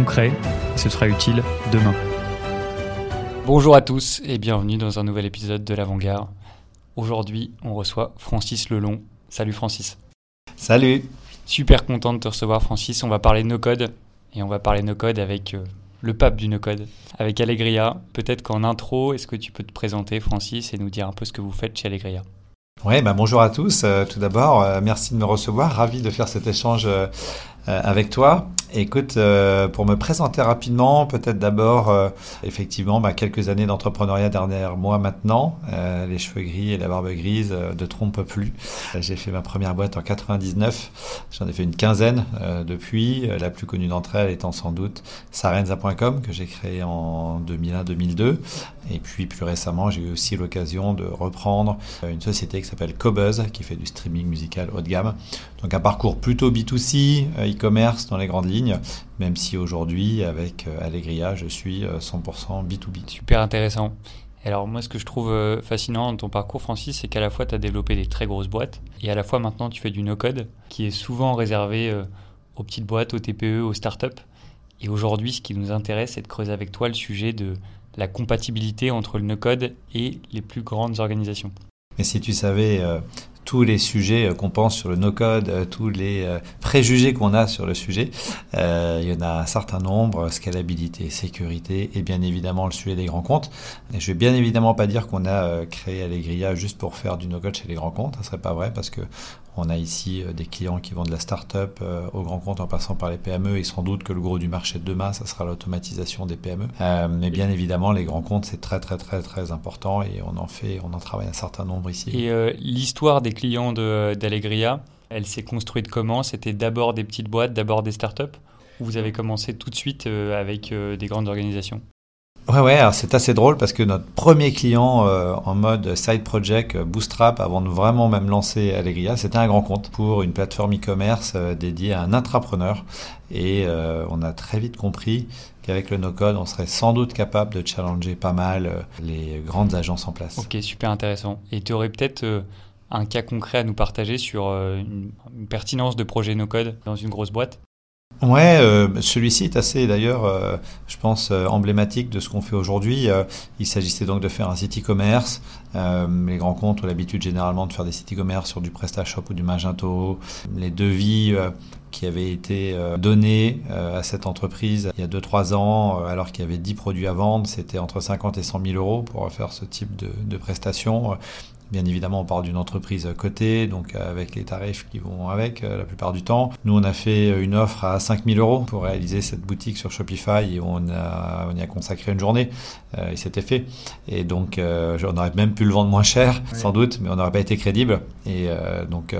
concret, et ce sera utile demain. Bonjour à tous et bienvenue dans un nouvel épisode de l'Avant-Garde. Aujourd'hui, on reçoit Francis Lelon. Salut Francis. Salut. Super content de te recevoir Francis. On va parler no code et on va parler no code avec euh, le pape du no code, avec Allegria. Peut-être qu'en intro, est-ce que tu peux te présenter Francis et nous dire un peu ce que vous faites chez Allegria? Oui, bah bonjour à tous. Euh, tout d'abord, euh, merci de me recevoir. Ravi de faire cet échange avec toi. Écoute, euh, pour me présenter rapidement, peut-être d'abord, euh, effectivement, bah, quelques années d'entrepreneuriat derrière moi maintenant. Euh, les cheveux gris et la barbe grise ne trompent plus. J'ai fait ma première boîte en 99. J'en ai fait une quinzaine depuis. La plus connue d'entre elles étant sans doute sarenza.com que j'ai créé en 2001-2002. Et puis plus récemment, j'ai eu aussi l'occasion de reprendre une société qui s'appelle Cobuzz qui fait du streaming musical haut de gamme. Donc un parcours plutôt B2C, e-commerce dans les grandes lignes même si aujourd'hui, avec euh, Allegria, je suis 100% euh, B2B. Super intéressant. Alors moi, ce que je trouve euh, fascinant dans ton parcours, Francis, c'est qu'à la fois, tu as développé des très grosses boîtes, et à la fois, maintenant, tu fais du no-code, qui est souvent réservé aux petites boîtes, aux TPE, aux startups. Et aujourd'hui, ce qui nous intéresse, c'est de creuser avec toi le sujet de la compatibilité entre le no-code et les plus grandes organisations. Mais si tu savais tous les sujets euh, qu'on pense sur le no-code, euh, tous les euh, préjugés qu'on a sur le sujet. il y en a un certain nombre, scalabilité, sécurité et bien évidemment le sujet des grands comptes. Et je vais bien évidemment pas dire qu'on a créé Allegria juste pour faire du no-code chez les grands comptes, ça serait pas vrai parce que on a ici des clients qui vont de la start-up au grand compte en passant par les PME et sans doute que le gros du marché de demain, ça sera l'automatisation des PME. mais bien évidemment, les grands comptes, c'est très très très très important et on en fait, on en travaille un certain nombre ici. Et l'histoire des clients d'Allegria, elle s'est construite comment? C'était d'abord des petites boîtes, d'abord des startups? Ou vous avez commencé tout de suite euh, avec euh, des grandes organisations? Ouais, ouais, c'est assez drôle parce que notre premier client euh, en mode side project Bootstrap, avant de vraiment même lancer Allegria, c'était un grand compte pour une plateforme e-commerce dédiée à un intrapreneur. Et on a très vite compris qu'avec le no-code, on serait sans doute capable de challenger pas mal les grandes agences en place. Ok, super intéressant. Et tu aurais peut-être un cas concret à nous partager sur euh, une, pertinence de projet no-code dans une grosse boîte Ouais, euh, celui-ci est assez d'ailleurs, euh, je pense, emblématique de ce qu'on fait aujourd'hui. il s'agissait donc de faire un site e-commerce. les grands comptes ont l'habitude généralement de faire des sites e-commerce sur du PrestaShop ou du Magento. Les devis qui avaient été donnés à cette entreprise il y a 2-3 ans, alors qu'il y avait 10 produits à vendre, c'était entre 50 et 100 000 euros pour faire ce type de, de prestations. Bien évidemment, on parle d'une entreprise cotée, donc avec les tarifs qui vont avec euh, la plupart du temps. Nous, on a fait une offre à 5000 euros pour réaliser cette boutique sur Shopify et on, a, on y a consacré une journée euh, et c'était fait. Et donc, euh, on aurait même pu le vendre moins cher, sans doute, mais on n'aurait pas été crédible. Et donc,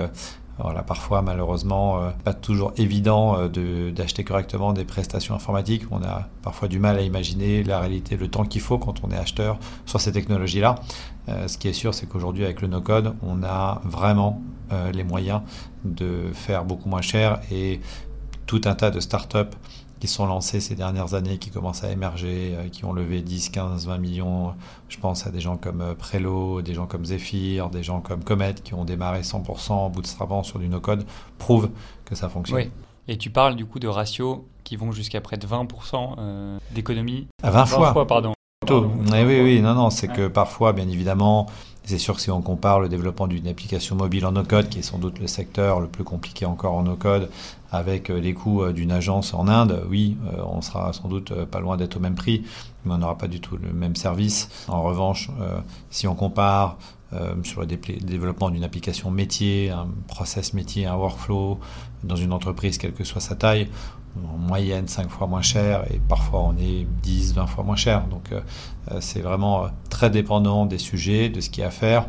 voilà, parfois, malheureusement, pas toujours évident d'acheter correctement des prestations informatiques. On a parfois du mal à imaginer la réalité, le temps qu'il faut quand on est acheteur sur ces technologies-là. Euh, ce qui est sûr, c'est qu'aujourd'hui, avec le no-code, on a vraiment euh, les moyens de faire beaucoup moins cher et tout un tas de startups qui sont lancées ces dernières années, qui commencent à émerger, euh, qui ont levé 10, 15, 20 millions. Je pense à des gens comme Prelo, des gens comme Zephyr, des gens comme Comet qui ont démarré 100% en bootstrapant sur du no-code, prouvent que ça fonctionne. Oui. Et tu parles du coup de ratios qui vont jusqu'à près de 20% d'économie. À 20, 20 fois. fois. pardon. Oui, oui, oui, non, non, c'est que parfois, bien évidemment, c'est sûr que si on compare le développement d'une application mobile en no-code, qui est sans doute le secteur le plus compliqué encore en no-code, avec euh, les coûts euh, d'une agence en Inde, oui, euh, on sera sans doute pas loin d'être au même prix, mais on n'aura pas du tout le même service. En revanche, si on compare sur le développement d'une application métier, un process métier, un workflow, dans une entreprise, quelle que soit sa taille, en moyenne 5 fois moins cher et parfois on est 10, 20 fois moins cher. Donc euh, euh, c'est vraiment euh, très dépendant des sujets, de ce qu'il y a à faire.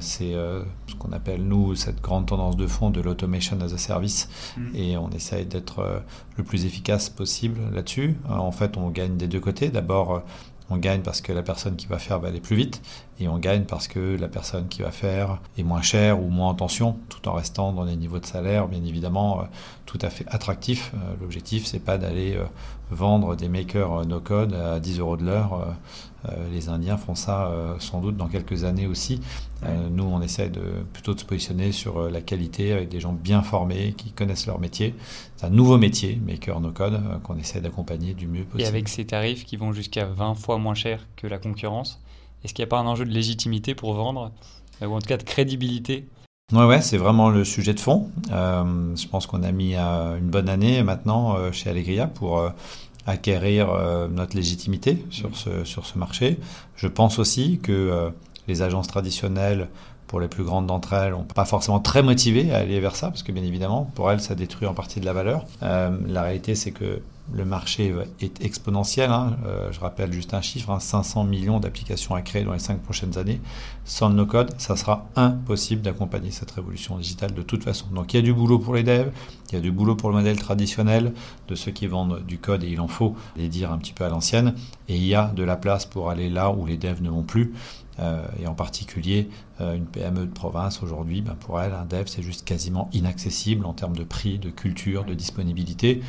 c'est ce qu'on appelle, nous, cette grande tendance de fond de l'automation as a service. Mm. Et on essaye d'être le plus efficace possible là-dessus. en fait, on gagne des deux côtés. D'abord, on gagne parce que la personne qui va faire va aller plus vite et on gagne parce que la personne qui va faire est moins chère ou moins en tension tout en restant dans des niveaux de salaire bien évidemment euh, tout à fait attractifs. Euh, l'objectif c'est pas d'aller euh, vendre des makers no code à 10 euros de l'heure. Les Indiens font ça sans doute dans quelques années aussi. Nous on essaie de plutôt de se positionner sur la qualité avec des gens bien formés qui connaissent leur métier. C'est un nouveau métier, maker no code, qu'on essaie d'accompagner du mieux possible. Et avec ces tarifs qui vont jusqu'à 20 fois moins cher que la concurrence, est-ce qu'il n'y a pas un enjeu de légitimité pour vendre, ou en tout cas de crédibilité Ouais, ouais, c'est vraiment le sujet de fond. Euh, je pense qu'on a mis euh, une bonne année maintenant euh, chez Allegria pour acquérir notre légitimité sur ce, sur ce marché. Je pense aussi que les agences traditionnelles, pour les plus grandes d'entre elles, n'ont pas forcément très motivé à aller vers ça, parce que bien évidemment, pour elles, ça détruit en partie de la valeur. la réalité, c'est que le marché est exponentiel. Hein. Euh, je rappelle juste un chiffre 500 hein, millions d'applications à créer dans les 5 prochaines années. Sans le no-code, ça sera impossible d'accompagner cette révolution digitale de toute façon. Donc il y a du boulot pour les devs, il y a du boulot pour le modèle traditionnel de ceux qui vendent du code, et il en faut les dire un petit peu à l'ancienne. Et il y a de la place pour aller là où les devs ne vont plus. Euh, et en particulier, euh, une PME de province aujourd'hui, ben pour elle, un dev, c'est juste quasiment inaccessible en termes de prix, de culture, de disponibilité.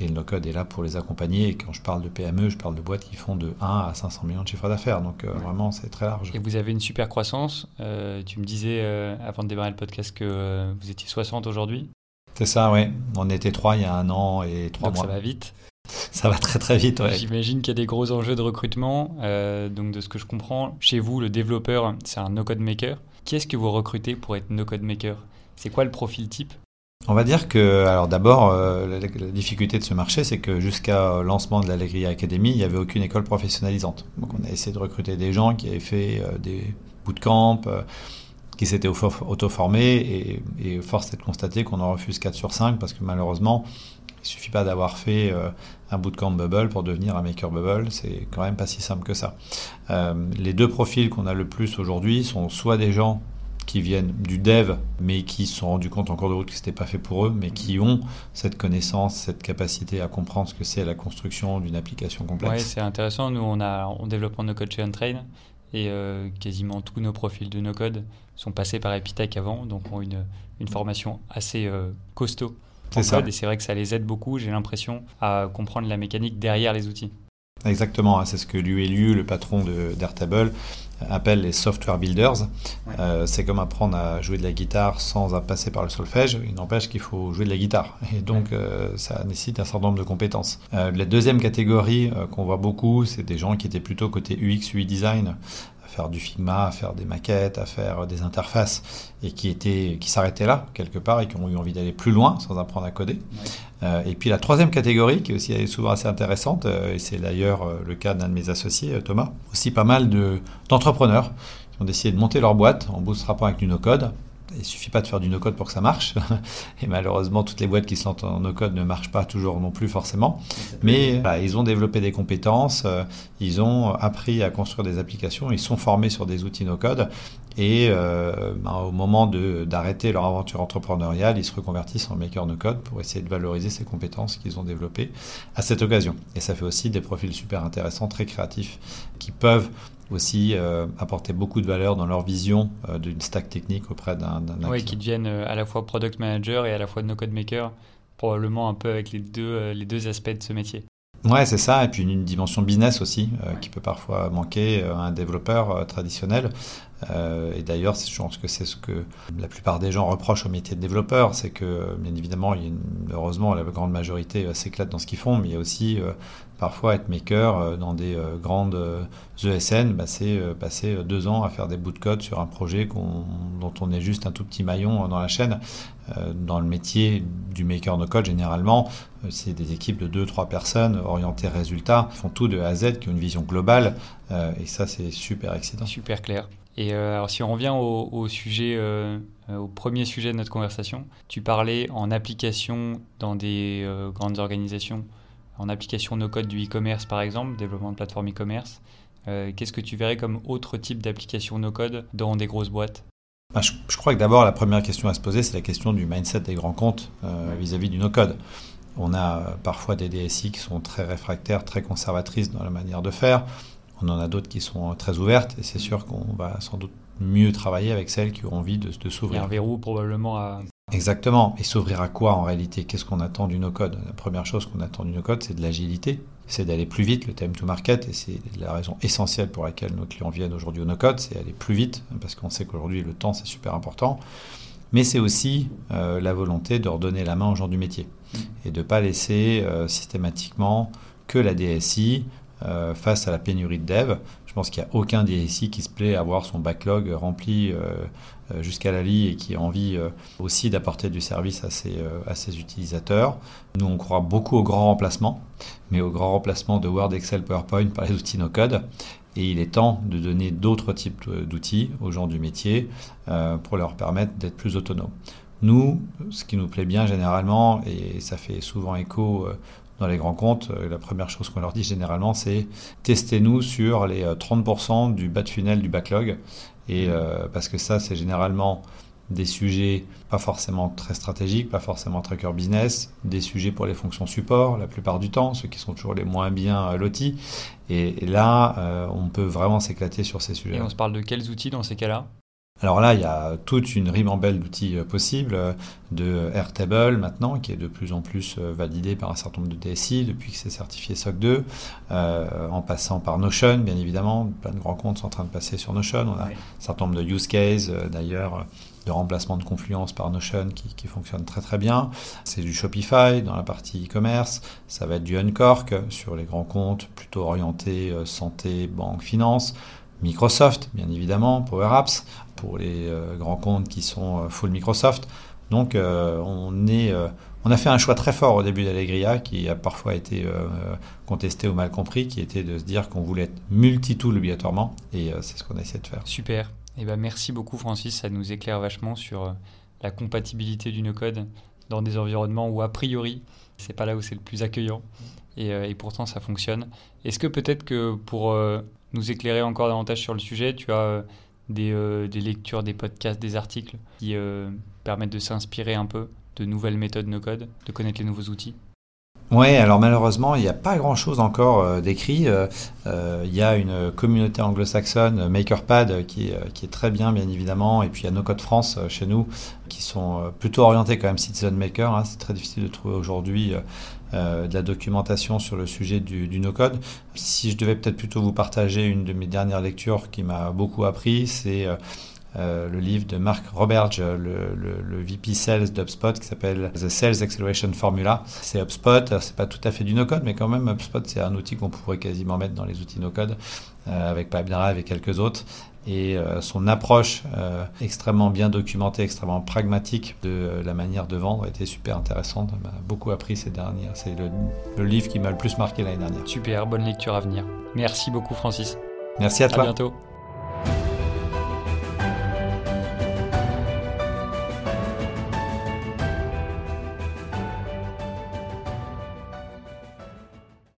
Et le no-code est là pour les accompagner. Et quand je parle de PME, je parle de boîtes qui font de 1 à 500 millions de chiffre d'affaires. Donc euh, vraiment, c'est très large. Et vous avez une super croissance. Euh, tu me disais euh, avant de démarrer le podcast que vous étiez 60 aujourd'hui. C'est ça, oui. On était 3 il y a un an et 3 mois. ça va vite. Ça va très très vite, ouais. J'imagine qu'il y a des gros enjeux de recrutement. donc de ce que je comprends, chez vous, le développeur, c'est un no-code maker. Qui est-ce que vous recrutez pour être no-code maker? C'est quoi le profil type? On va dire que, alors d'abord, euh, la, difficulté de ce marché, c'est que jusqu'à lancement de l'Allegria Academy, il n'y avait aucune école professionnalisante. Donc on a essayé de recruter des gens qui avaient fait euh, des bootcamps, euh, qui s'étaient auto-formés, et, et, force est de constater qu'on en refuse 4 sur 5 parce que malheureusement, il suffit pas d'avoir fait un bootcamp Bubble pour devenir un maker Bubble, c'est quand même pas si simple que ça. les deux profils qu'on a le plus aujourd'hui sont soit des gens qui viennent du dev, mais qui se sont rendus compte en cours de route que ce n'était pas fait pour eux, mais qui ont cette connaissance, cette capacité à comprendre ce que c'est la construction d'une application complexe. Oui, c'est intéressant. Nous, on, a, on développe nos codes chez Untrain et euh, quasiment tous nos profils de nos codes sont passés par Epitech avant, donc ont une, une formation assez euh, costaud. C'est ça. et c'est vrai que ça les aide beaucoup, j'ai l'impression, à comprendre la mécanique derrière les outils. Exactement, hein, c'est ce que Liu, le patron d'Airtable, appelle les software builders. Euh, c'est comme apprendre à jouer de la guitare sans passer par le solfège. Il n'empêche qu'il faut jouer de la guitare. Et donc, euh, ça nécessite un certain nombre de compétences. Euh, la deuxième catégorie qu'on voit beaucoup, c'est des gens qui étaient plutôt côté UX, UI design, faire du Figma, à faire des maquettes, à faire des interfaces, et qui, étaient, qui s'arrêtaient là, quelque part, et qui ont eu envie d'aller plus loin sans apprendre à coder. Et puis la troisième catégorie, qui est aussi souvent assez intéressante, euh, et c'est d'ailleurs euh, le cas d'un de mes associés, Thomas, aussi pas mal d'entrepreneurs qui ont décidé de monter leur boîte en bootstrapant avec du no-code, il suffit pas de faire du no-code pour que ça marche. Et malheureusement, toutes les boîtes qui se lancent en no-code ne marchent pas toujours non plus forcément. Mais ils ont développé des compétences, euh, ils ont appris à construire des applications, ils sont formés sur des outils no-code. Et euh, ben, au moment d'arrêter leur aventure entrepreneuriale, ils se reconvertissent en maker no-code pour essayer de valoriser ces compétences qu'ils ont développées à cette occasion. Et ça fait aussi des profils super intéressants, très créatifs, qui peuvent aussi euh, apporter beaucoup de valeur dans leur vision euh, d'une stack technique auprès d'un Oui, qui deviennent euh, à la fois product manager et à la fois no-code maker, probablement un peu avec les deux, les deux aspects de ce métier. Ouais, c'est ça. Et puis une, dimension business aussi, qui peut parfois manquer à un développeur traditionnel. Et d'ailleurs, je pense que c'est ce que la plupart des gens reprochent au métier de développeur, c'est que, bien évidemment, heureusement, la grande majorité s'éclate dans ce qu'ils font, mais il y a aussi Parfois, être maker euh, dans des euh, grandes ESN, euh, bah, c'est passer deux ans à faire des bouts de code sur un projet dont on est juste un tout petit maillon dans la chaîne. Dans le métier du maker no code, généralement, c'est des équipes de deux, trois personnes orientées résultats, font tout de A à Z, qui ont une vision globale. Et ça, c'est super excitant. Super clair. Et alors, si on revient au, sujet, au premier sujet de notre conversation, tu parlais en application dans des grandes organisations en application no-code du e-commerce par exemple, développement de plateforme e-commerce. Qu'est-ce que tu verrais comme autre type d'application no-code dans des grosses boîtes? Bah, je, crois que d'abord, la première question à se poser, c'est la question du mindset des grands comptes vis-à-vis du no-code. On a parfois des DSI qui sont très réfractaires, très conservatrices dans la manière de faire. On en a d'autres qui sont très ouvertes et c'est sûr qu'on va sans doute mieux travailler avec celles qui ont envie de, de s'ouvrir. Il y a un verrou probablement à... Exactement. Et s'ouvrir à quoi en réalité? Qu'est-ce qu'on attend du no-code? La première chose qu'on attend du no-code, c'est de l'agilité. C'est d'aller plus vite, le time to market, et c'est la raison essentielle pour laquelle nos clients viennent aujourd'hui au no-code, c'est aller plus vite, parce qu'on sait qu'aujourd'hui le temps c'est super important. Mais c'est aussi euh, la volonté de redonner la main aux gens du métier et de ne pas laisser euh, systématiquement que la DSI euh, face à la pénurie de dev. Je pense qu'il n'y a aucun DSI qui se plaît à avoir son backlog rempli euh, jusqu'à la lie et qui a envie aussi d'apporter du service à ses, utilisateurs. Nous, on croit beaucoup au grand remplacement, mais au grand remplacement de Word, Excel, PowerPoint par les outils no-code. Et il est temps de donner d'autres types d'outils aux gens du métier pour leur permettre d'être plus autonomes. Nous, ce qui nous plaît bien généralement, et ça fait souvent écho euh, dans les grands comptes, euh, la première chose qu'on leur dit généralement, c'est testez-nous sur les 30% euh, du bas de funnel du backlog. Et parce que ça, c'est généralement des sujets pas forcément très stratégiques, pas forcément tracker business, des sujets pour les fonctions support la plupart du temps, ceux qui sont toujours les moins bien lotis. Et, là, on peut vraiment s'éclater sur ces sujets. Et on se parle de quels outils dans ces cas-là? Alors là, il y a toute une ribambelle d'outils euh, possibles, euh, de Airtable maintenant, qui est de plus en plus euh, validé par un certain nombre de DSI depuis que c'est certifié SOC 2, en passant par Notion, bien évidemment. Plein de grands comptes sont en train de passer sur Notion. On a un certain nombre de use cases, d'ailleurs, de remplacement de Confluence par Notion qui, qui fonctionne très très bien. C'est du Shopify dans la partie e-commerce. Ça va être du Uncork sur les grands comptes, plutôt orientés santé, banque, finance. Microsoft, bien évidemment, Power Apps, pour les euh, grands comptes qui sont euh, full Microsoft. Donc euh, on, est, on a fait un choix très fort au début d'Allegria qui a parfois été contesté ou mal compris, qui était de se dire qu'on voulait être multi-tool obligatoirement, et c'est ce qu'on a essayé de faire. Super. Eh ben merci beaucoup Francis, ça nous éclaire vachement sur la compatibilité du no-code dans des environnements où a priori c'est pas là où c'est le plus accueillant et, pourtant ça fonctionne. Est-ce que peut-être que pour nous éclairer encore davantage sur le sujet, tu as euh, euh, des, lectures, des podcasts, des articles qui euh, permettent de s'inspirer un peu de nouvelles méthodes no-code, de connaître les nouveaux outils oui, alors malheureusement, il n'y a pas grand-chose encore d'écrit. il y a une communauté anglo-saxonne, MakerPad, qui, est très bien, bien évidemment. Et puis il y a No Code France chez nous, qui sont plutôt orientés quand même Citizen Maker. Hein. C'est très difficile de trouver aujourd'hui euh, de la documentation sur le sujet du, no-code. Si je devais peut-être plutôt vous partager une de mes dernières lectures qui m'a beaucoup appris, c'est euh, euh, le livre de Mark Roberge, le, le, VP Sales d'HubSpot, qui s'appelle The Sales Acceleration Formula. C'est HubSpot, c'est pas tout à fait du no-code, mais quand même, HubSpot, c'est un outil qu'on pourrait quasiment mettre dans les outils no-code, avec Pipedrive et quelques autres et euh, son approche euh, extrêmement bien documentée, extrêmement pragmatique de euh, la manière de vendre était super intéressante. m'a beaucoup appris ces dernières. C'est le, livre qui m'a le plus marqué l'année dernière. Super, bonne lecture à venir. Merci beaucoup Francis. Merci à toi. À bientôt.